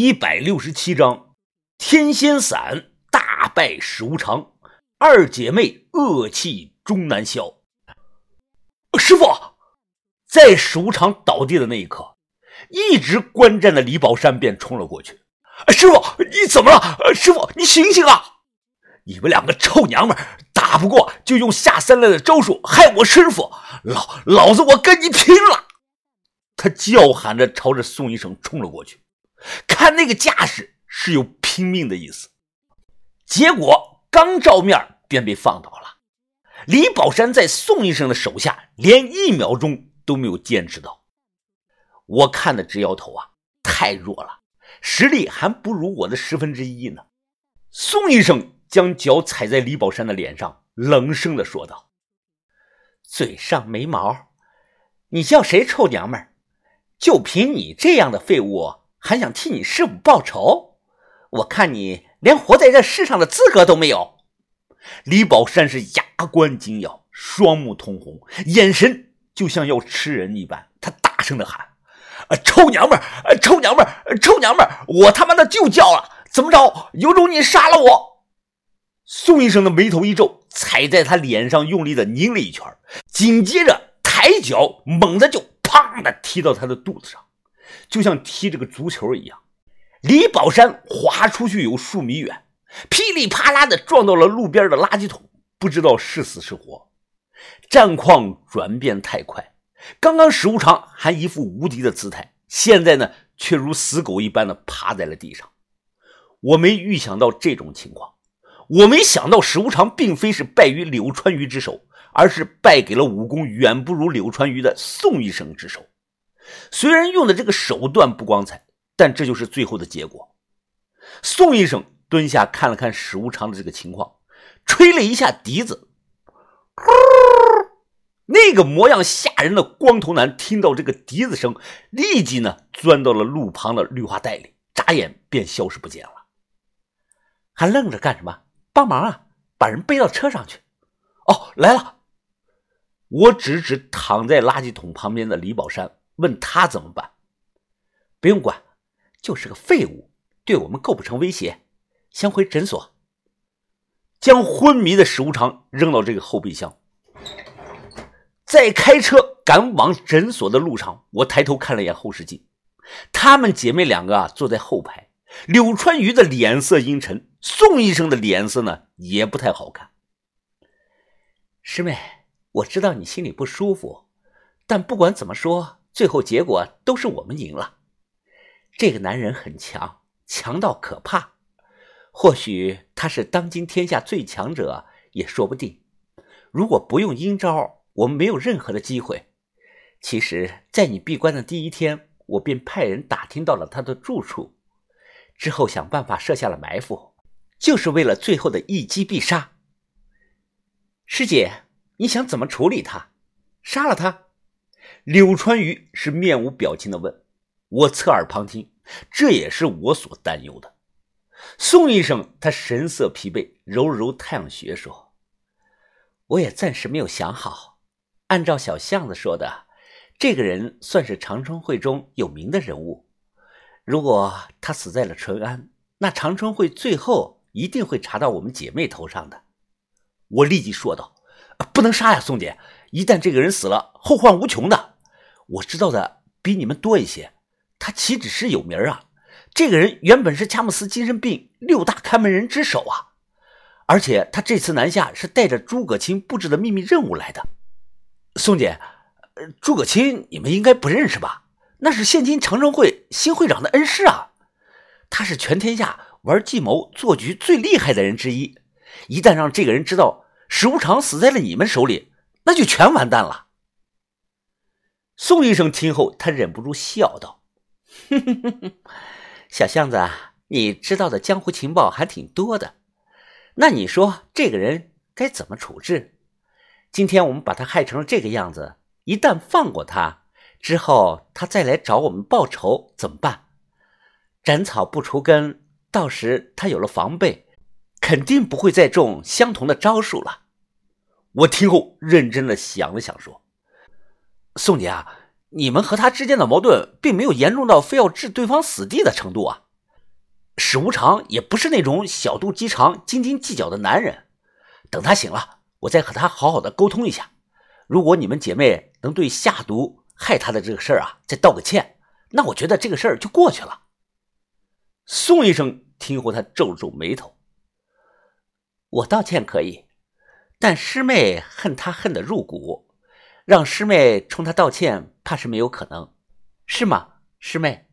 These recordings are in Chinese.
一百六十七章，天仙散，大败史无常，二姐妹恶气终难消。师傅，在史无常倒地的那一刻，一直观战的李宝山便冲了过去。师傅，你怎么了？师傅，你醒醒啊！你们两个臭娘们，打不过就用下三滥的招数害我师傅，老老子我跟你拼了！他叫喊着朝着宋医生冲了过去。看那个架势是有拼命的意思，结果刚照面便被放倒了。李宝山在宋医生的手下连一秒钟都没有坚持到，我看的直摇头啊，太弱了，实力还不如我的十分之一呢。宋医生将脚踩在李宝山的脸上，冷声的说道：“嘴上没毛，你叫谁臭娘们儿？就凭你这样的废物！”还想替你师傅报仇？我看你连活在这世上的资格都没有！李宝山是牙关紧咬，双目通红，眼神就像要吃人一般。他大声的喊：“啊，臭娘们儿，臭娘们儿，臭娘们儿！我他妈的就叫了，怎么着？有种你杀了我！”宋医生的眉头一皱，踩在他脸上用力的拧了一圈，紧接着抬脚猛地就砰的踢到他的肚子上。就像踢这个足球一样，李宝山滑出去有数米远，噼里啪啦的撞到了路边的垃圾桶，不知道是死是活。战况转变太快，刚刚史无常还一副无敌的姿态，现在呢却如死狗一般的趴在了地上。我没预想到这种情况，我没想到史无常并非是败于柳川鱼之手，而是败给了武功远不如柳川鱼的宋医生之手。虽然用的这个手段不光彩，但这就是最后的结果。宋医生蹲下看了看史无常的这个情况，吹了一下笛子，那个模样吓人的光头男听到这个笛子声，立即呢钻到了路旁的绿化带里，眨眼便消失不见了。还愣着干什么？帮忙啊！把人背到车上去。哦，来了。我指指躺在垃圾桶旁边的李宝山。问他怎么办？不用管，就是个废物，对我们构不成威胁。先回诊所，将昏迷的史无常扔到这个后备箱。在开车赶往诊所的路上，我抬头看了一眼后视镜，她们姐妹两个啊坐在后排。柳川鱼的脸色阴沉，宋医生的脸色呢也不太好看。师妹，我知道你心里不舒服，但不管怎么说。最后结果都是我们赢了。这个男人很强，强到可怕。或许他是当今天下最强者也说不定。如果不用阴招，我们没有任何的机会。其实，在你闭关的第一天，我便派人打听到了他的住处，之后想办法设下了埋伏，就是为了最后的一击必杀。师姐，你想怎么处理他？杀了他？柳川鱼是面无表情的问：“我侧耳旁听，这也是我所担忧的。”宋医生他神色疲惫，揉了揉太阳穴说：“我也暂时没有想好。按照小巷子说的，这个人算是长春会中有名的人物。如果他死在了淳安，那长春会最后一定会查到我们姐妹头上的。”我立即说道：“不能杀呀，宋姐！一旦这个人死了，后患无穷的。”我知道的比你们多一些，他岂止是有名啊？这个人原本是佳木斯精神病六大看门人之首啊！而且他这次南下是带着诸葛青布置的秘密任务来的。宋姐，诸葛青你们应该不认识吧？那是现今长城会新会长的恩师啊！他是全天下玩计谋做局最厉害的人之一。一旦让这个人知道史无常死在了你们手里，那就全完蛋了。宋医生听后，他忍不住笑道：“小巷子，你知道的江湖情报还挺多的。那你说这个人该怎么处置？今天我们把他害成了这个样子，一旦放过他之后，他再来找我们报仇怎么办？斩草不除根，到时他有了防备，肯定不会再中相同的招数了。”我听后认真的想了想，说。宋姐啊，你们和他之间的矛盾并没有严重到非要置对方死地的程度啊！史无常也不是那种小肚鸡肠、斤斤计较的男人。等他醒了，我再和他好好的沟通一下。如果你们姐妹能对下毒害他的这个事儿啊，再道个歉，那我觉得这个事儿就过去了。宋医生听后，他皱了皱眉头：“我道歉可以，但师妹恨他恨得入骨，让师妹冲他道歉，怕是没有可能，是吗，师妹？”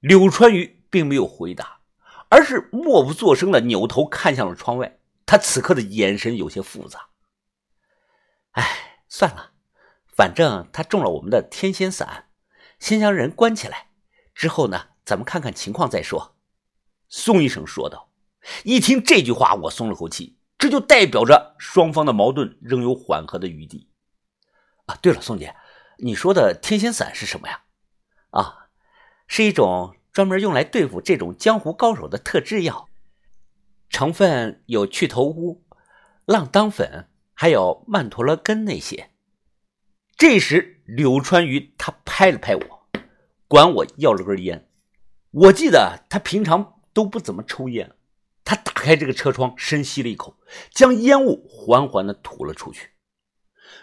柳川鱼并没有回答，而是默不作声的扭头看向了窗外。他此刻的眼神有些复杂。哎，算了，反正他中了我们的天仙散，先将人关起来，之后呢，咱们看看情况再说。”宋医生说道。一听这句话，我松了口气，这就代表着双方的矛盾仍有缓和的余地。啊，对了，宋姐，你说的天仙散是什么呀？啊。是一种专门用来对付这种江湖高手的特制药，成分有去头乌、浪当粉，还有曼陀罗根那些。这时，柳川鱼他拍了拍我，管我要了根烟。我记得他平常都不怎么抽烟。他打开这个车窗，深吸了一口，将烟雾缓缓地吐了出去。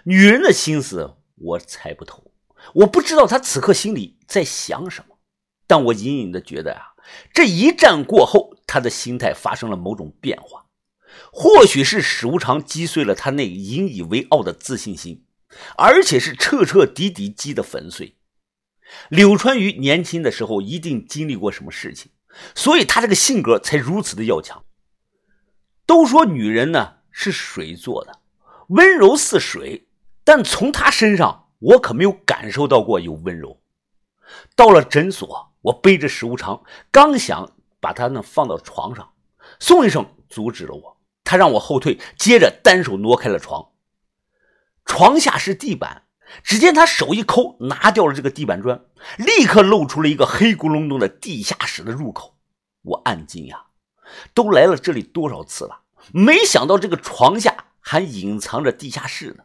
女人的心思我猜不透，我不知道她此刻心里在想什么。但我隐隐的觉得啊，这一战过后，他的心态发生了某种变化。或许是史无常击碎了他那引以为傲的自信心，而且是彻彻底底击得粉碎。柳川鱼年轻的时候一定经历过什么事情，所以他这个性格才如此的要强。都说女人呢是水做的，温柔似水，但从她身上，我可没有感受到过有温柔。到了诊所。我背着史无常，刚想把他呢放到床上，宋医生阻止了我。他让我后退，接着单手挪开了床。床下是地板，只见他手一抠，拿掉了这个地板砖，立刻露出了一个黑咕隆咚的地下室的入口。我暗惊呀，都来了这里多少次了，没想到这个床下还隐藏着地下室呢。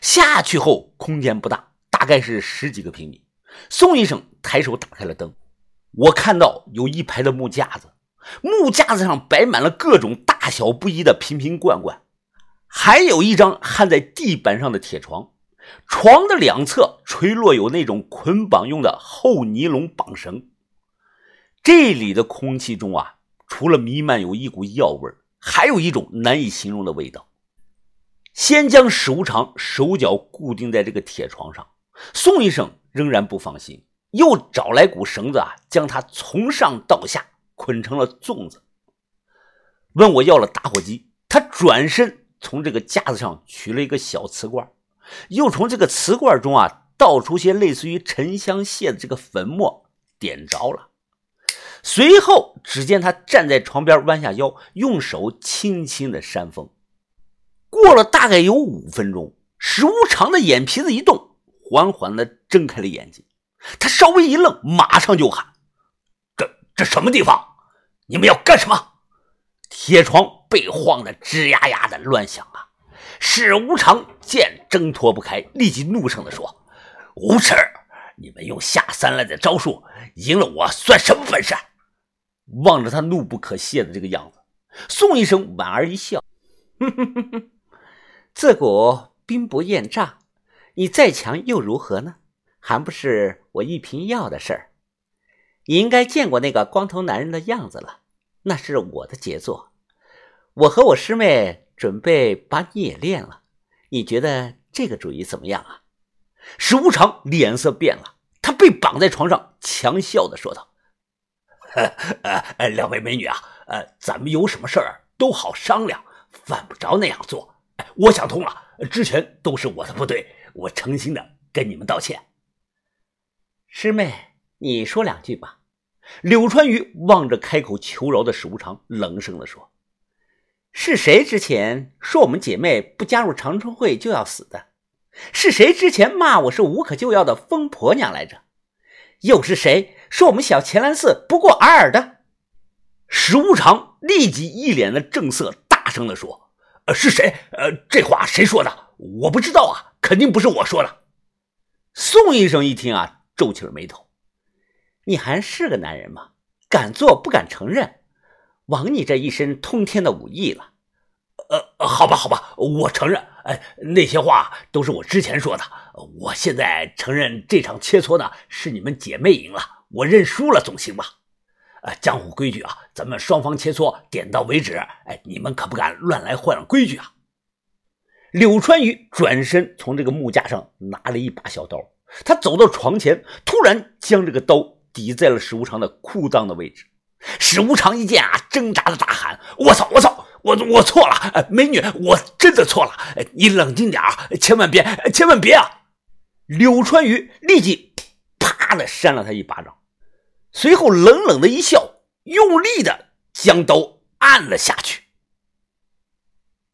下去后，空间不大，大概是十几个平米。宋医生抬手打开了灯，我看到有一排的木架子，木架子上摆满了各种大小不一的瓶瓶罐罐，还有一张焊在地板上的铁床，床的两侧垂落有那种捆绑用的厚尼龙绑绳。这里的空气中啊，除了弥漫有一股药味还有一种难以形容的味道。先将史无常手脚固定在这个铁床上，宋医生。仍然不放心，又找来股绳子啊，将他从上到下捆成了粽子。问我要了打火机，他转身从这个架子上取了一个小瓷罐，又从这个瓷罐中啊倒出些类似于沉香屑的这个粉末，点着了。随后，只见他站在床边，弯下腰，用手轻轻的扇风。过了大概有五分钟，史无常的眼皮子一动。缓缓地睁开了眼睛，他稍微一愣，马上就喊：“这这什么地方？你们要干什么？”铁床被晃得吱呀呀的乱响啊！史无常见挣脱不开，立即怒声地说：“无耻！你们用下三滥的招数赢了我，算什么本事？”望着他怒不可遏的这个样子，宋医生莞尔一笑：“哼哼哼哼，自古兵不厌诈。”你再强又如何呢？还不是我一瓶药的事儿。你应该见过那个光头男人的样子了，那是我的杰作。我和我师妹准备把你也练了，你觉得这个主意怎么样啊？史无常脸色变了，他被绑在床上，强笑的说道：“呃，两位美女啊，呃，咱们有什么事儿都好商量，犯不着那样做。我想通了，之前都是我的不对。”我诚心的跟你们道歉，师妹，你说两句吧。柳川鱼望着开口求饶的史无常，冷声的说：“是谁之前说我们姐妹不加入长春会就要死的？是谁之前骂我是无可救药的疯婆娘来着？又是谁说我们小乾兰寺不过尔尔的？”史无常立即一脸的正色，大声的说：“呃，是谁？呃，这话谁说的？我不知道啊。”肯定不是我说的。宋医生一听啊，皱起了眉头。你还是个男人吗？敢做不敢承认，枉你这一身通天的武艺了。呃，好吧，好吧，我承认。哎，那些话都是我之前说的。我现在承认这场切磋呢，是你们姐妹赢了，我认输了，总行吧？呃，江湖规矩啊，咱们双方切磋点到为止。哎，你们可不敢乱来换规矩啊！柳川鱼转身从这个木架上拿了一把小刀，他走到床前，突然将这个刀抵在了史无常的裤裆的位置。史无常一见啊，挣扎的大喊：“我操，我操！”我我错了，美女，我真的错了，你冷静点啊，千万别，千万别啊！柳川鱼立即啪的扇了他一巴掌，随后冷冷的一笑，用力的将刀按了下去。